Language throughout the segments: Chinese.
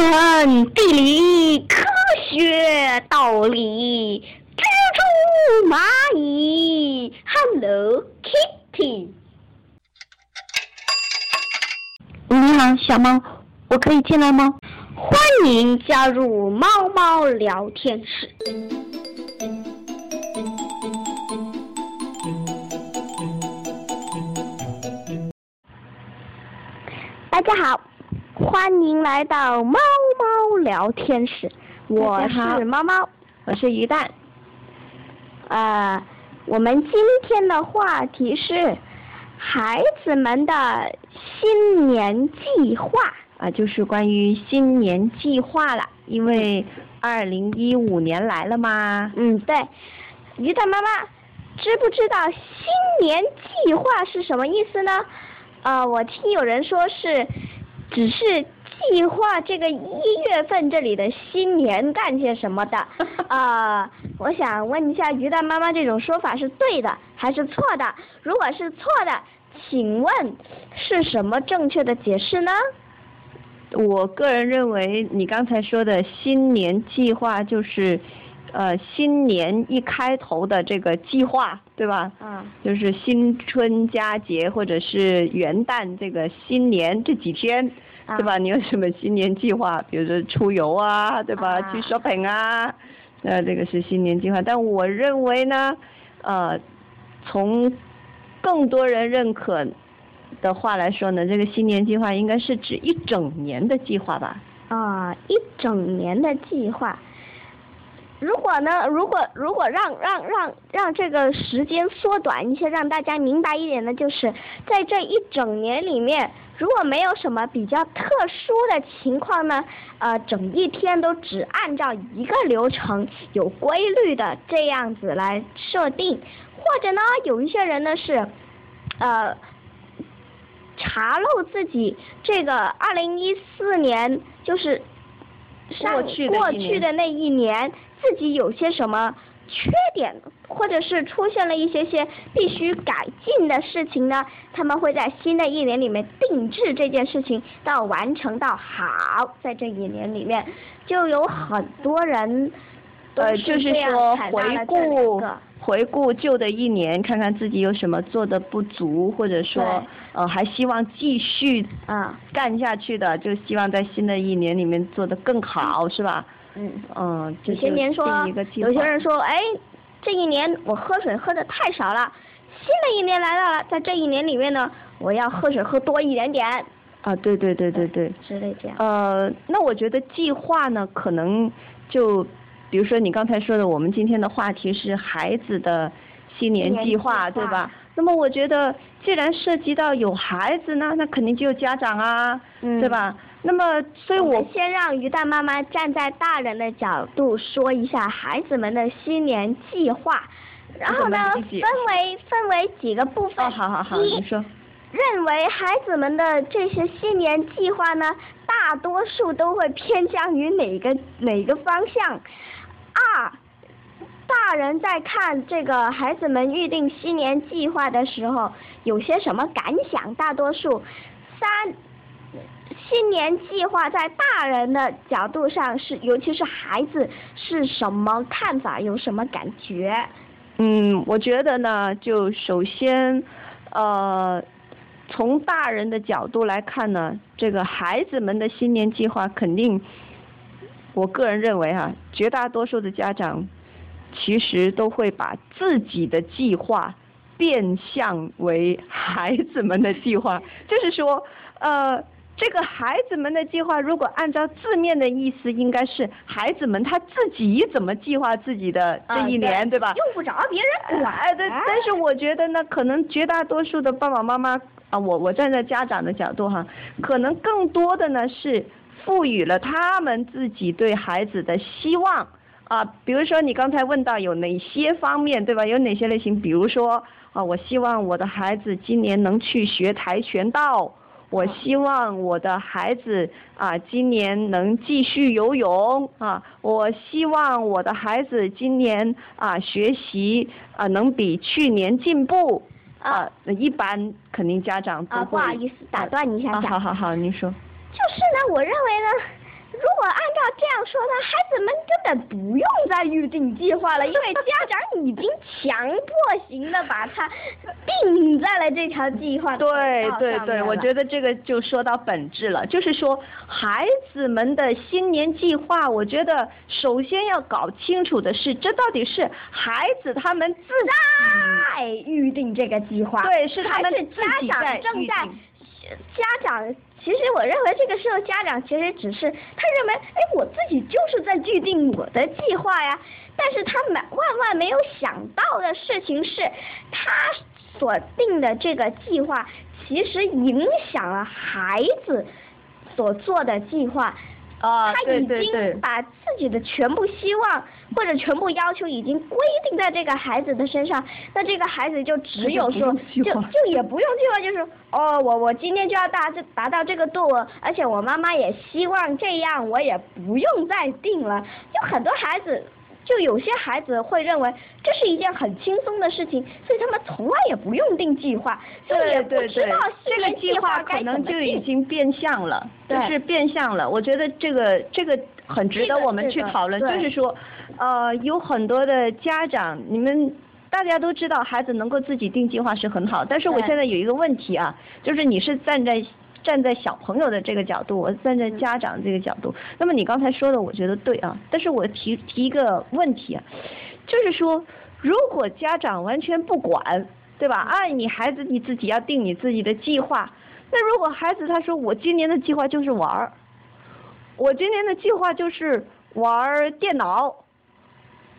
文、地理、科学、道理、蜘蛛、蚂蚁，Hello Kitty。你好，小猫，我可以进来吗？欢迎加入猫猫聊天室。大家好，欢迎来到猫猫聊天室。我是猫猫。我是鱼蛋。呃，我们今天的话题是孩子们的新年计划。啊，就是关于新年计划了，因为二零一五年来了嘛。嗯，对，鱼蛋妈妈，知不知道新年计划是什么意思呢？呃，我听有人说是，只是计划这个一月份这里的新年干些什么的。呃，我想问一下鱼蛋妈妈，这种说法是对的还是错的？如果是错的，请问是什么正确的解释呢？我个人认为，你刚才说的新年计划就是，呃，新年一开头的这个计划，对吧？嗯就是新春佳节或者是元旦这个新年这几天，啊对吧？你有什么新年计划？比如说出游啊，对吧？啊去 shopping 啊，呃，这个是新年计划。但我认为呢，呃，从更多人认可的话来说呢，这个新年计划应该是指一整年的计划吧？啊，一整年的计划。如果呢？如果如果让让让让这个时间缩短一些，让大家明白一点呢，就是在这一整年里面，如果没有什么比较特殊的情况呢，呃，整一天都只按照一个流程，有规律的这样子来设定，或者呢，有一些人呢是，呃，查漏自己这个二零一四年就是上过去的过去的那一年，自己有些什么缺点，或者是出现了一些些必须改进的事情呢？他们会在新的一年里面定制这件事情，到完成到好，在这一年里面，就有很多人都呃，是就是说回顾个回顾旧的一年，看看自己有什么做的不足，或者说呃还希望继续啊，干下去的，就希望在新的一年里面做得更好，是吧？嗯。嗯，这有些就年说有些人说，哎，这一年我喝水喝的太少了，新的一年来到了，在这一年里面呢，我要喝水喝多一点点，啊，对对对对对，之类这样。呃，那我觉得计划呢，可能就比如说你刚才说的，我们今天的话题是孩子的新年计计划，划对吧？那么我觉得，既然涉及到有孩子呢，那肯定就有家长啊，嗯对吧？那么，所以我先让鱼蛋妈妈站在大人的角度说一下孩子们的新年计划，然后呢，分为分为几个部分。哦，好好好，你说，认为孩子们的这些新年计划呢，大多数都会偏向于哪个哪个方向？二，大人在看这个孩子们预定新年计划的时候，有些什么感想？大多数。三，新年计划在大人的角度上是，尤其是孩子是什么看法？有什么感觉？嗯，我觉得呢，就首先，呃，从大人的角度来看呢，这个孩子们的新年计划肯定，我个人认为哈、绝大多数的家长其实都会把自己的计划变相为孩子们的计划，就是说，呃。这个孩子们的计划，如果按照字面的意思，应该是孩子们他自己怎么计划自己的这一年，对吧？用不着别人管。哎，对，但是我觉得呢，可能绝大多数的爸爸妈妈啊，我我站在家长的角度哈，可能更多的呢是赋予了他们自己对孩子的希望啊，比如说你刚才问到有哪些方面，对吧？有哪些类型？比如说啊，我希望我的孩子今年能去学跆拳道。我希望我的孩子啊，今年能继续游泳啊！我希望我的孩子今年啊学习啊能比去年进步啊。一般肯定家长都啊，会。不好意思，打断你一下啊，下。好好好，您说。就是呢，我认为呢，如果按照这样说呢，孩子们根本不用再预定计划了，因为家长已经强迫型的把它定在了这条计划对对对，我觉得这个就说到本质了，就是说孩子们的新年计划，我觉得首先要搞清楚的是，这到底是孩子他们自在预定这个计划，对，是他们自己在正在家长。其实我认为这个时候家长其实只是他认为，哎，我自己就是在制定我的计划呀。但是他没万万没有想到的事情是，他所定的这个计划其实影响了孩子所做的计划。啊，他已经把自己的全部希望或者全部要求已经规定在这个孩子的身上，那这个孩子就只有说，就就也不用计划，就是哦，我我今天就要达这达到这个度，而且我妈妈也希望这样，我也不用再定了，就很多孩子。就有些孩子会认为这是一件很轻松的事情，所以他们从来也不用定计划，所以也不知道这个计划可能就已经变相了，就是变相了。我觉得这个这个很值得我们去讨论，就是说，呃，有很多的家长，你们大家都知道，孩子能够自己定计划是很好，但是我现在有一个问题啊，就是你是站在。站在小朋友的这个角度，我站在家长这个角度，那么你刚才说的，我觉得对啊。但是我提提一个问题啊，就是说，如果家长完全不管，对吧？哎，你孩子你自己要定你自己的计划。那如果孩子他说我今年的计划就是玩儿，我今年的计划就是玩电脑，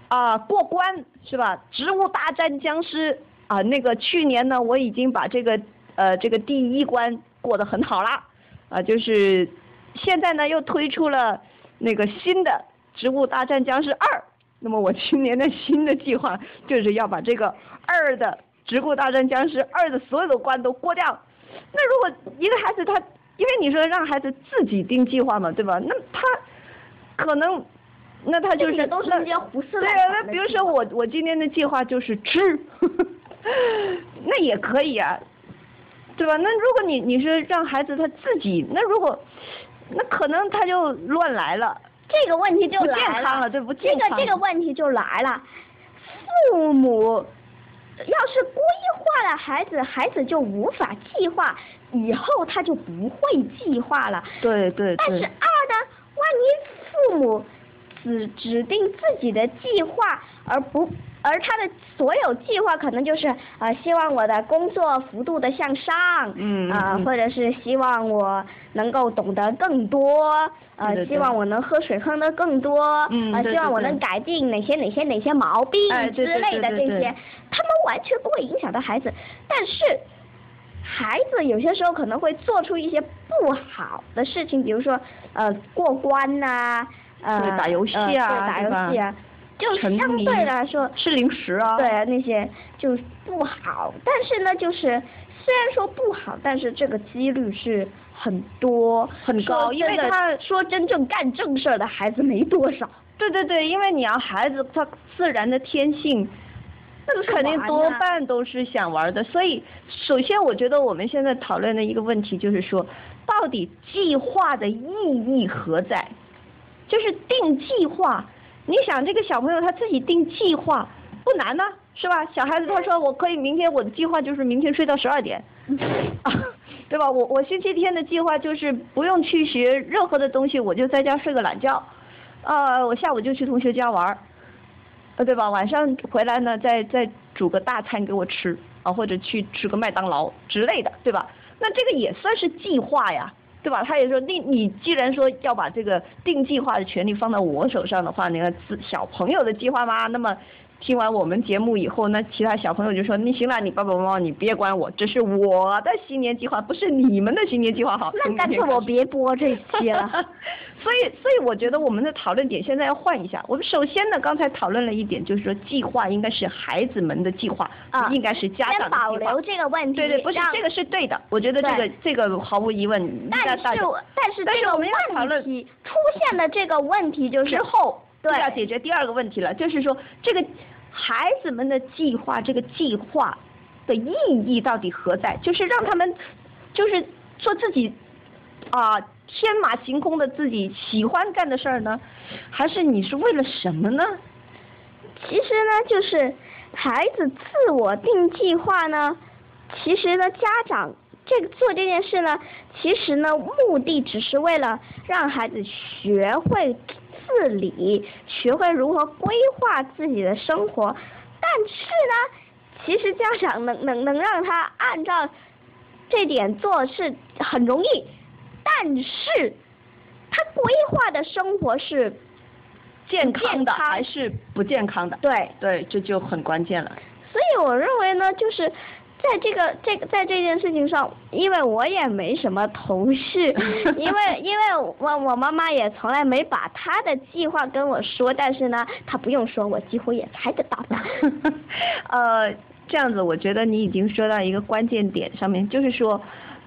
啊，过关是吧？植物大战僵尸啊，那个去年呢我已经把这个呃这个第一关。过得很好啦，啊，就是现在呢又推出了那个新的《植物大战僵尸二》，那么我今年的新的计划就是要把这个二的《植物大战僵尸二》的所有的关都过掉。那如果一个孩子他，因为你说让孩子自己定计划嘛，对吧？那他可能，那他就是都是那些胡思乱想。对啊，那比如说我我今天的计划就是吃，那也可以啊。对吧？那如果你你是让孩子他自己，那如果，那可能他就乱来了。这个问题就来了。不健康了，对不？这个这个问题就来了。父母要是规划了孩子，孩子就无法计划，以后他就不会计划了。对对对。但是二呢？万一父母只指定自己的计划，而不。而他的所有计划可能就是呃，希望我的工作幅度的向上，嗯啊，或者是希望我能够懂得更多，呃，希望我能喝水喝得更多，嗯，希望我能改进哪些哪些哪些毛病之类的这些，他们完全不会影响到孩子，但是孩子有些时候可能会做出一些不好的事情，比如说呃过关呐，呃打游戏啊，打游戏啊。就相对来说吃零食啊，对啊那些就不好。但是呢，就是虽然说不好，但是这个几率是很多很高，因为他说真正干正事儿的孩子没多少。对对对，因为你要孩子他自然的天性，那肯定多半都是想玩的。所以首先我觉得我们现在讨论的一个问题就是说，到底计划的意义何在？就是定计划。你想这个小朋友他自己定计划不难呢，是吧？小孩子他说我可以明天我的计划就是明天睡到十二点，对吧？我我星期天的计划就是不用去学任何的东西，我就在家睡个懒觉，呃，我下午就去同学家玩儿，呃，对吧？晚上回来呢再再煮个大餐给我吃啊，或者去吃个麦当劳之类的，对吧？那这个也算是计划呀。对吧？他也说，你你既然说要把这个定计划的权利放到我手上的话，你看小朋友的计划吗？那么。听完我们节目以后，那其他小朋友就说：“你行了，你爸爸妈妈你别管我，这是我的新年计划，不是你们的新年计划。”好，那干脆我别播这期了。所以，所以我觉得我们的讨论点现在要换一下。我们首先呢，刚才讨论了一点，就是说计划应该是孩子们的计划，啊，应该是家长的计划。保留这个问题。对对，不是这个是对的。我觉得这个这个毫无疑问。但是但是这个问题出现的这个问题就是之后对要解决第二个问题了，就是说这个。孩子们的计划，这个计划的意义到底何在？就是让他们，就是做自己啊天马行空的自己喜欢干的事儿呢？还是你是为了什么呢？其实呢，就是孩子自我定计划呢，其实呢，家长这个做这件事呢，其实呢，目的只是为了让孩子学会自理，学会如何规划自己的生活。但是呢，其实家长能能能让他按照这点做是很容易，但是他规划的生活是。健康的还是不健康的？对对，这就很关键了。所以我认为呢，就是在这个这个在这件事情上，因为我也没什么同事，因为因为我我妈妈也从来没把她的计划跟我说，但是呢，她不用说，我几乎也猜得到的。呃，这样子，我觉得你已经说到一个关键点上面，就是说，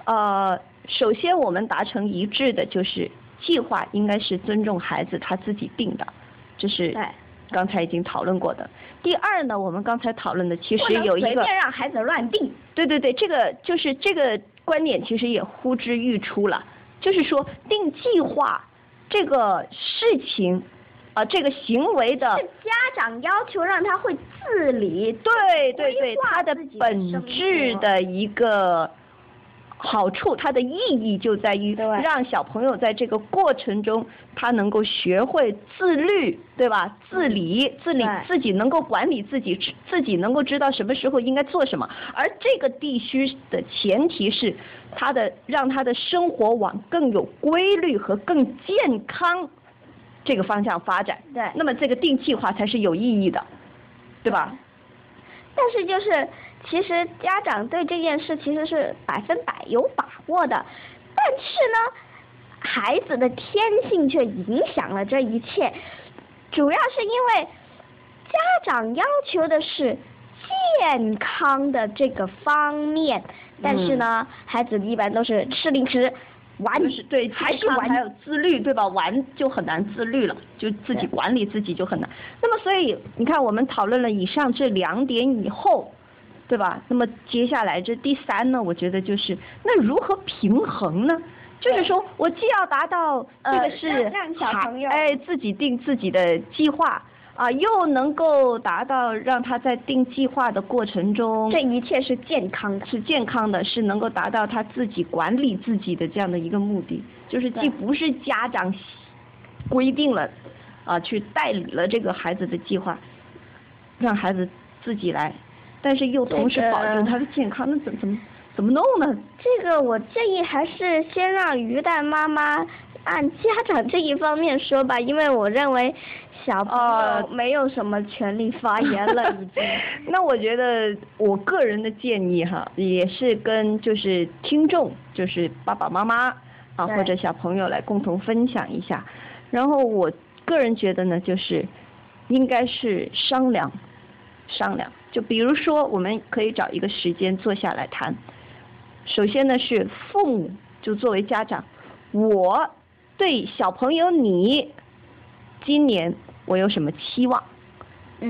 呃，首先我们达成一致的就是计划应该是尊重孩子他自己定的。这是刚才已经讨论过的。第二呢，我们刚才讨论的其实有一个，随便让孩子乱定。对对对，这个就是这个观点，其实也呼之欲出了。就是说，定计划这个事情，啊，这个行为的，是家长要求让他会自理，对对对，他的本质的一个。好处，它的意义就在于让小朋友在这个过程中，他能够学会自律，对吧？自理，自理，自己能够管理自己，自己能够知道什么时候应该做什么。而这个必须的前提是，他的让他的生活往更有规律和更健康这个方向发展。对。那么这个定计划才是有意义的，对吧？但是就是。其实家长对这件事其实是百分百有把握的，但是呢，孩子的天性却影响了这一切，主要是因为家长要求的是健康的这个方面，但是呢，孩子一般都是吃零食，玩是对，还是玩还有自律对吧？玩就很难自律了，就自己管理自己就很难。那么所以你看，我们讨论了以上这两点以后。对吧？那么接下来这第三呢？我觉得就是那如何平衡呢？就是说我既要达到这个是哎自己定自己的计划啊，又能够达到让他在定计划的过程中，这一切是健康的，是健康的，是能够达到他自己管理自己的这样的一个目的。就是既不是家长规定了啊，去代理了这个孩子的计划，让孩子自己来。但是又同时保证他的健康，那怎怎么怎么弄呢？这个我建议还是先让鱼蛋妈妈按家长这一方面说吧，因为我认为小朋友没有什么权利发言了已经。那我觉得我个人的建议哈，也是跟就是听众，就是爸爸妈妈啊或者小朋友来共同分享一下。然后我个人觉得呢，就是应该是商量商量。就比如说，我们可以找一个时间坐下来谈。首先呢，是父母就作为家长，我对小朋友你今年我有什么期望？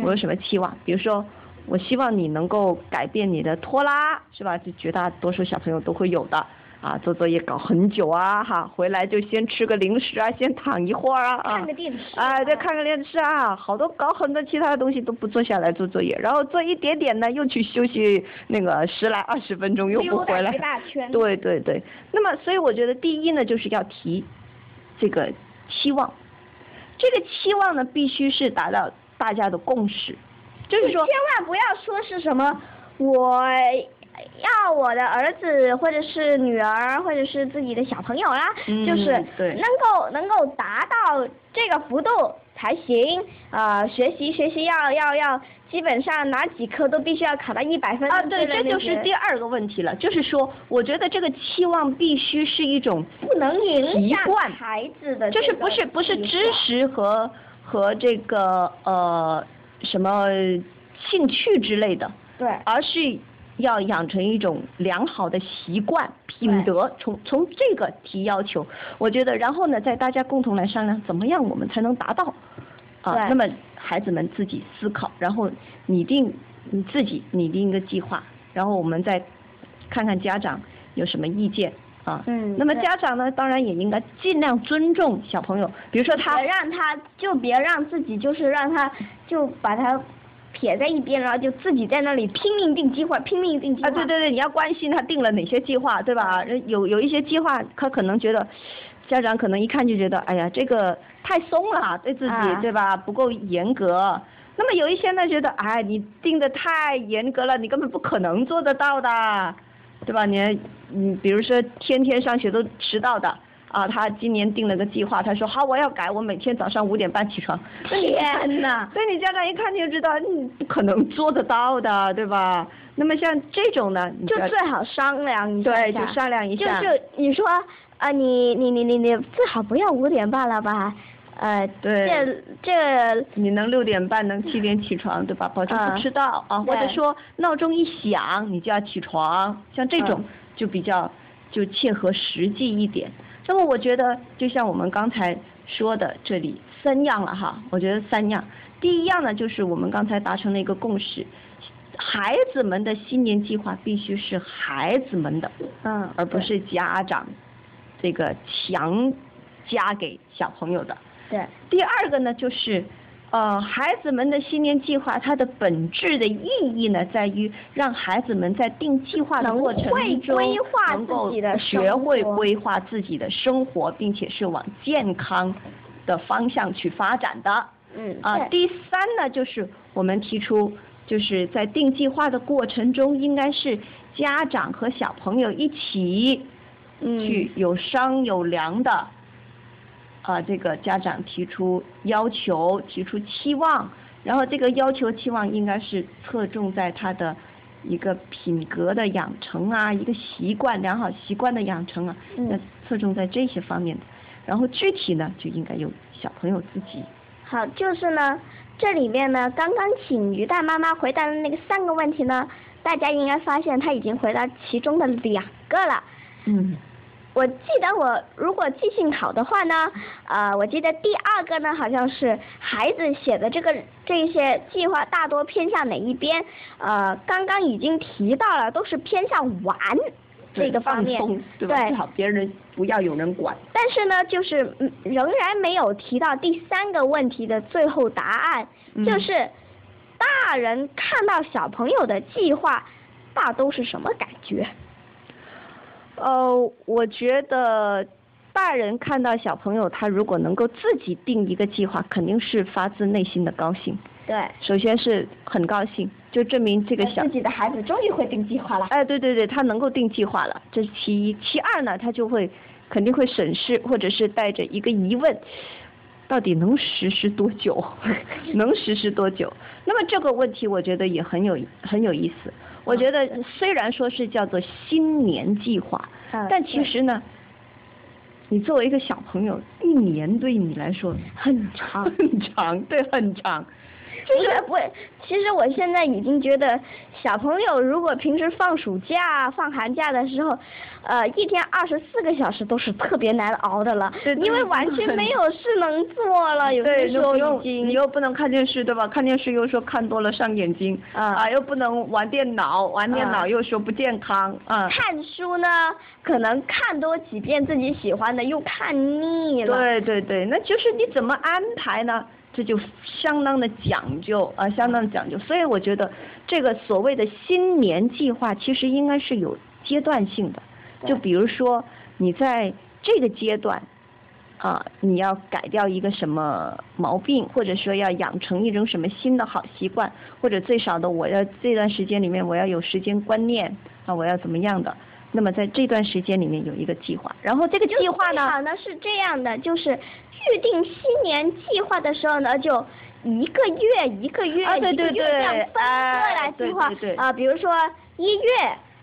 我有什么期望？比如说，我希望你能够改变你的拖拉，是吧？就绝大多数小朋友都会有的。啊，做作业搞很久啊，哈，回来就先吃个零食啊，先躺一会儿啊，看个电视，啊，再看个电视啊，好多搞很多其他的东西都不坐下来做作业，然后做一点点呢，又去休息那个十来二十分钟，又不回来，对对对，那么所以我觉得第一呢，就是要提这个期望，这个期望呢，必须是达到大家的共识，就是说，千万不要说是什么我。要我的儿子或者是女儿或者是自己的小朋友啦，就是能够能够达到这个幅度才行啊！学习学习要要要，基本上哪几科都必须要考到一百分啊！对，这就是第二个问题了，就是说，我觉得这个期望必须是一种不能影响孩子的，就是不是不是知识和和这个呃什么兴趣之类的，对，而是。要养成一种良好的习惯品德，从从这个提要求，我觉得，然后呢，再大家共同来商量，怎么样我们才能达到？啊，那么孩子们自己思考，然后拟定你自己拟定一个计划，然后我们再看看家长有什么意见，啊。嗯那么家长呢，当然也应该尽量尊重小朋友，比如说他别让他就别让自己就是让他就把他撇在一边，然后就自己在那里拼命定计划，拼命定计划。啊，对对对，你要关心他定了哪些计划，对吧？有有一些计划，他可能觉得，家长可能一看就觉得，哎呀，这个太松了，对自己，啊对吧？不够严格。那么有一些呢，觉得，哎，你定的太严格了，你根本不可能做得到的，对吧？你，嗯，比如说天天上学都迟到的。啊，他今年定了个计划，他说好，我要改，我每天早上五点半起床。天呐所以你家长一看就知道，你不可能做得到的，对吧？那么像这种呢，你就最好商量一下。对，就商量一下。就是你说啊，你你你你你最好不要五点半了吧？呃，对这这你能六点半能七点起床，对吧？保证不嗯迟到啊，或者说闹钟一响你就要起床，像这种嗯就比较就切合实际一点。那么我觉得，就像我们刚才说的，这里三样了哈，我觉得三样。第一样呢，就是我们刚才达成了一个共识，孩子们的新年计划必须是孩子们的，嗯，而不是家长这个强加给小朋友的。对第二个呢，就是呃，孩子们的新年计划，它的本质的意义呢，在于让孩子们在定计划的过程会中，能够学会规划自己的生活，并且是往健康的方向去发展的。嗯。啊，对。第三呢，就是我们提出，就是在定计划的过程中，应该是家长和小朋友一起嗯。去有商有量的，啊，这个家长提出要求，提出期望，然后这个要求期望应该是侧重在他的一个品格的养成啊，一个习惯良好习惯的养成啊，嗯那侧重在这些方面的，然后具体呢，就应该由小朋友自己。好，就是呢，这里面呢，刚刚请于大妈妈回答的那个三个问题呢，大家应该发现她已经回答其中的两个了。嗯。我记得我如果记性好的话呢，呃，我记得第二个呢好像是孩子写的这个这些计划大多偏向哪一边？呃，刚刚已经提到了，都是偏向玩这个方面对？最好别人不要有人管。但是呢，就是嗯仍然没有提到第三个问题的最后答案，嗯就是大人看到小朋友的计划，大都是什么感觉？呃，我觉得大人看到小朋友他如果能够自己定一个计划，肯定是发自内心的高兴。对，首先是很高兴，就证明这个小自己的孩子终于会定计划了。哎，对对对，他能够定计划了，这是其一。其二呢，他就会肯定会审视，或者是带着一个疑问，到底能实施多久？能实施多久？那么这个问题，我觉得也很有很有意思。我觉得虽然说是叫做新年计划，嗯但其实呢，你作为一个小朋友，一年对你来说很长。很长，对，很长。不是我，其实我现在已经觉得，小朋友如果平时放暑假、放寒假的时候，呃，一天二十四个小时都是特别难熬的了，对对因为完全没有事能做了，有 对，的时候已经你又不能看电视，对吧？看电视又说看多了伤眼睛，啊又不能玩电脑，玩电脑啊又说不健康，啊，看书呢，可能看多几遍自己喜欢的又看腻了。对对对，那就是你怎么安排呢？这就相当的讲究啊，相当的讲究。所以我觉得这个所谓的新年计划，其实应该是有阶段性的。就比如说你在这个阶段，啊，你要改掉一个什么毛病，或者说要养成一种什么新的好习惯，或者最少的我要这段时间里面我要有时间观念啊，我要怎么样的。那么在这段时间里面有一个计划，然后这个计划呢，最好呢是这样的，就是预定新年计划的时候呢，就一个月一个月、啊对对一个月这样分割哎来计划对对对啊、比如说一月，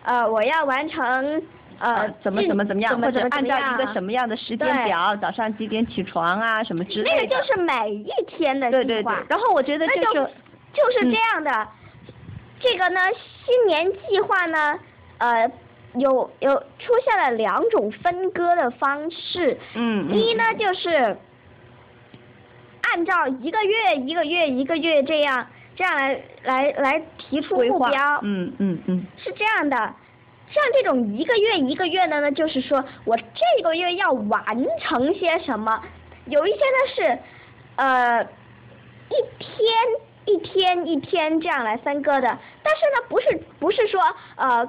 呃，我要完成呃呃，怎么怎么怎么样，或者按照一个什么么样的时间表，早上几点起床啊，什么之类的。那个就是每一天的对对对计划。。然后我觉得就是就就是嗯这样的，这个呢，新年计划呢，呃，有有出现了两种分割的方式。嗯嗯一呢就是按照一个月一个月一个月这样这样来来来提出目标，嗯嗯嗯是这样的。像这种一个月一个月的呢，就是说我这个月要完成些什么，有一些呢是，呃，一天一天一天这样来分割的，但是呢不是不是说呃，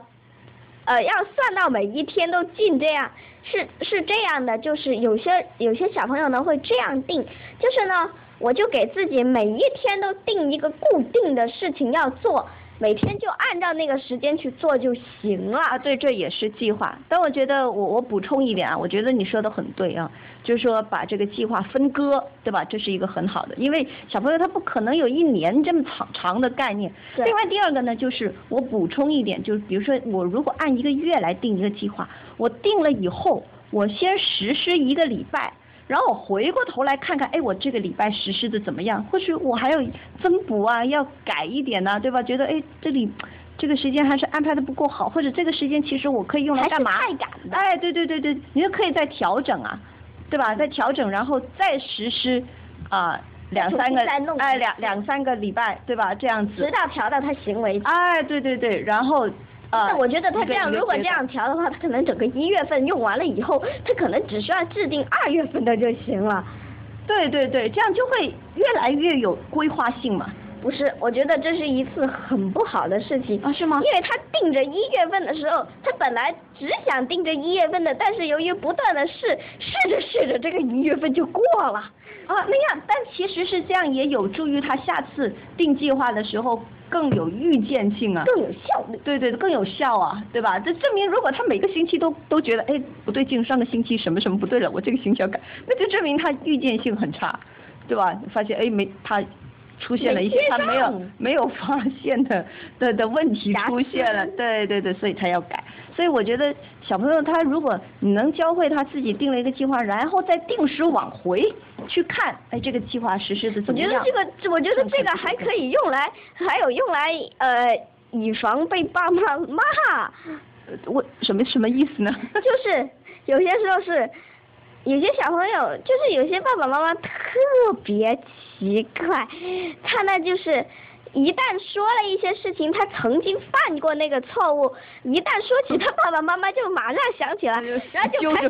呃要算到每一天都进这样，是是这样的，就是有些有些小朋友呢会这样定，就是呢我就给自己每一天都定一个固定的事情要做。每天就按照那个时间去做就行了啊，对，这也是计划。但我觉得我我补充一点啊，我觉得你说的很对啊，就是说把这个计划分割，对吧？这是一个很好的，因为小朋友他不可能有一年这么长长的概念。另外第二个呢，就是我补充一点，就是比如说我如果按一个月来定一个计划，我定了以后，我先实施一个礼拜。然后我回过头来看看，哎，我这个礼拜实施的怎么样？或许我还有增补啊，要改一点呢，对吧？觉得哎，这里这个时间还是安排的不够好，或者这个时间其实我可以用来干嘛？哎，对对对对，你就可以再调整啊，对吧？再调整，然后再实施啊，两三个哎两两三个礼拜，对吧？这样子。直到调到他行为。哎，对对对，然后。那我觉得他这样，如果这样调的话，他可能整个一月份用完了以后，他可能只需要制定二月份的就行了。对对对，这样就会越来越有规划性嘛。不是，我觉得这是一次很不好的事情啊，是吗？因为他定着一月份的时候，他本来只想定着一月份的，但是由于不断的试，试着试着，这个一月份就过了啊。那样，但其实是这样，也有助于他下次定计划的时候。更有预见性啊，更有效率，对对，更有效啊，对吧？这证明如果他每个星期都都觉得，哎，不对劲，上个星期什么什么不对了，我这个星期要改，那就证明他预见性很差，对吧？发现哎没他。出现了一些他没有没有发现的的的问题出现了，对对对，所以他要改。所以我觉得小朋友他如果你能教会他自己定了一个计划，然后再定时往回去看，哎，这个计划实施的怎么样？我觉得这个，我觉得这个还可以用来，还有用来呃，以防被爸妈骂。我什么什么意思呢？就是有些时候是。有些小朋友就是有些爸爸妈妈特别奇怪，他呢就是一旦说了一些事情，他曾经犯过那个错误，一旦说起他爸爸妈妈就马上想起来，然后就开始，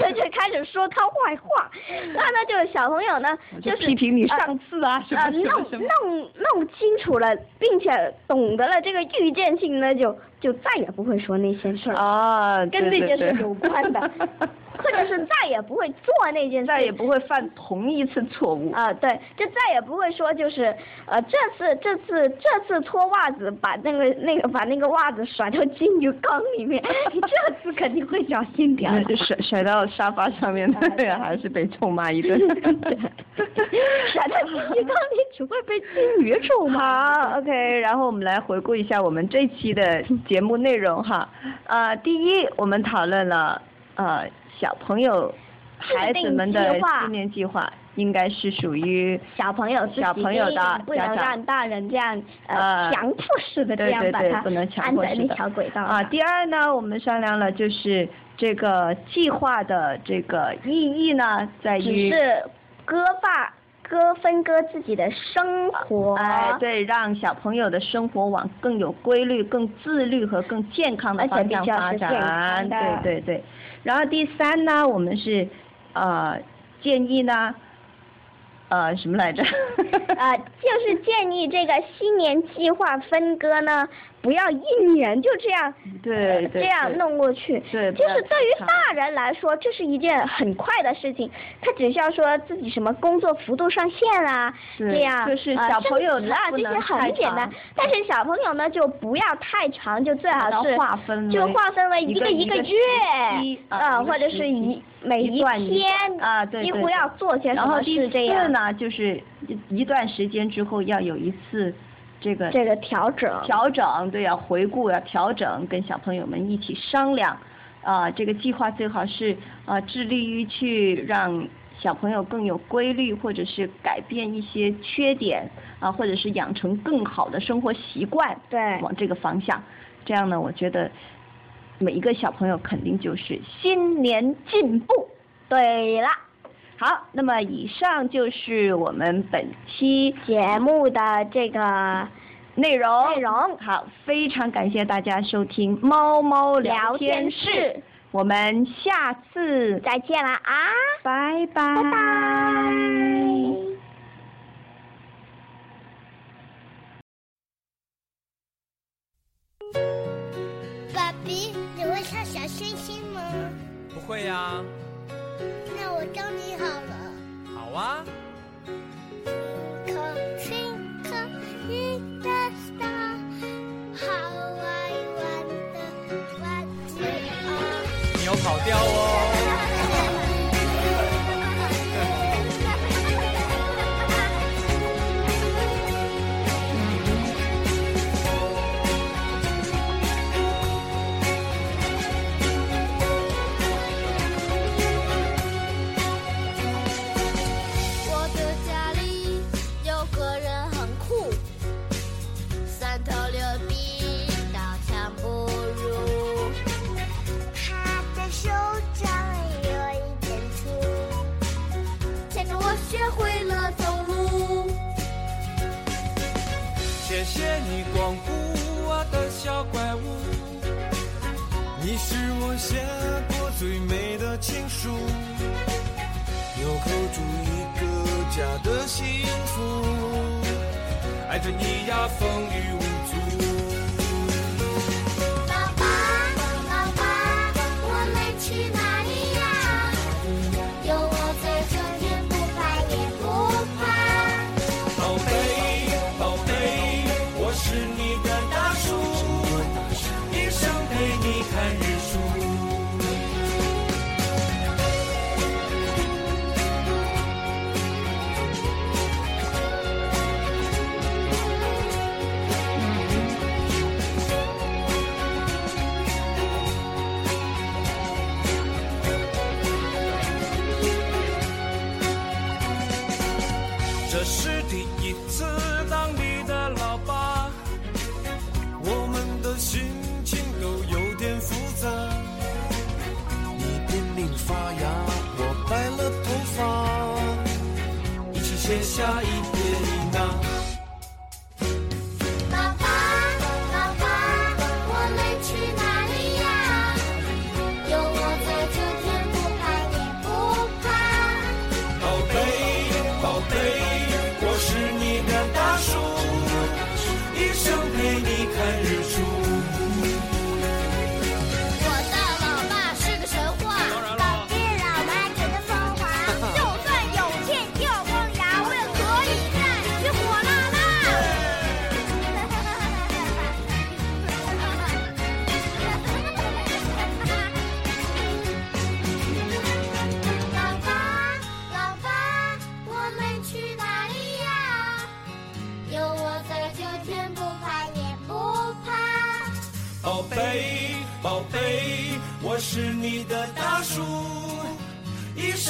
他 就开始说他坏话，那呢就是小朋友呢就是批评你上次啊什么什么弄弄弄清楚了，并且懂得了这个预见性呢，就就再也不会说那些事儿啊，跟那件事有关的。或者是再也不会做那件事，再也不会犯同一次错误啊！对，就再也不会说就是呃，这次这次这次脱袜子把那个那个把那个袜子甩到金鱼缸里面，这次肯定会小心点。就甩甩到沙发上面，对呀，还是被臭骂一顿。甩到金鱼缸里只会被金鱼臭骂。好，OK，然后我们来回顾一下我们这期的节目内容哈。啊，第一，我们讨论了呃。小朋友、孩子们的四年计划应该是属于小朋友小朋友的，不能让大人这样呃强迫式的这样把它按在那条轨道啊。第二呢，我们商量了，就是这个计划的这个意义呢，在于是割发。割分割自己的生活，哎，对，让小朋友的生活往更有规律、更自律和更健康的方向发展。对对对。然后第三呢，我们是呃建议呢。呃，什么来着？呃，就是建议这个新年计划分割呢，不要一年就这样，对，这样弄过去。对，就是对于大人来说，这是一件很快的事情，他只需要说自己什么工作幅度上限啊，这样就是小朋友啊，这些很简单。但是小朋友呢，就不要太长，就最好是划分，就划分为一个一个月，啊，或者是一。每一天啊，对几乎要做些什么事这样。呢，就是一段时间之后要有一次这个这个调整调整，对要回顾要调整，跟小朋友们一起商量啊，这个计划最好是啊，致力于去让小朋友更有规律，或者是改变一些缺点啊，或者是养成更好的生活习惯，对，往这个方向。这样呢，我觉得。每一个小朋友肯定就是新年进步。对了，好，那么以上就是我们本期节目的这个内容。内容好，非常感谢大家收听《猫猫聊天室》，我们下次再见了啊！拜拜拜拜。爸爸，你会唱小星星吗？不会呀。啊？你有跑调哦。学会了走路。谢谢你光顾我的小怪物，你是我写过最美的情书，纽扣住一个家的幸福，爱着你呀，风雨无阻。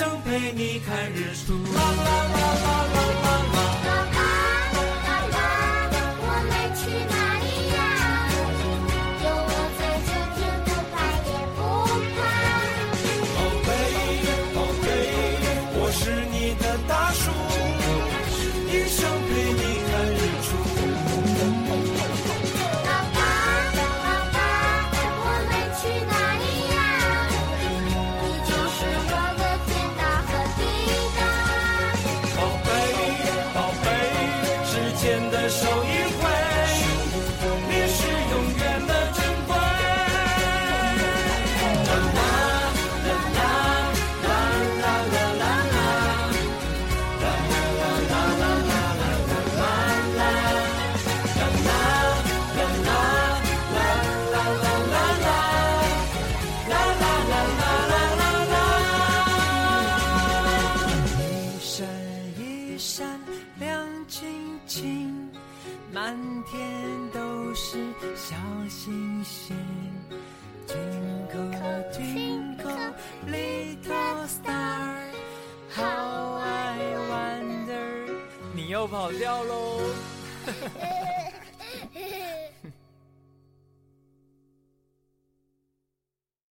想陪你看日出。啦啦啦啦。掉喽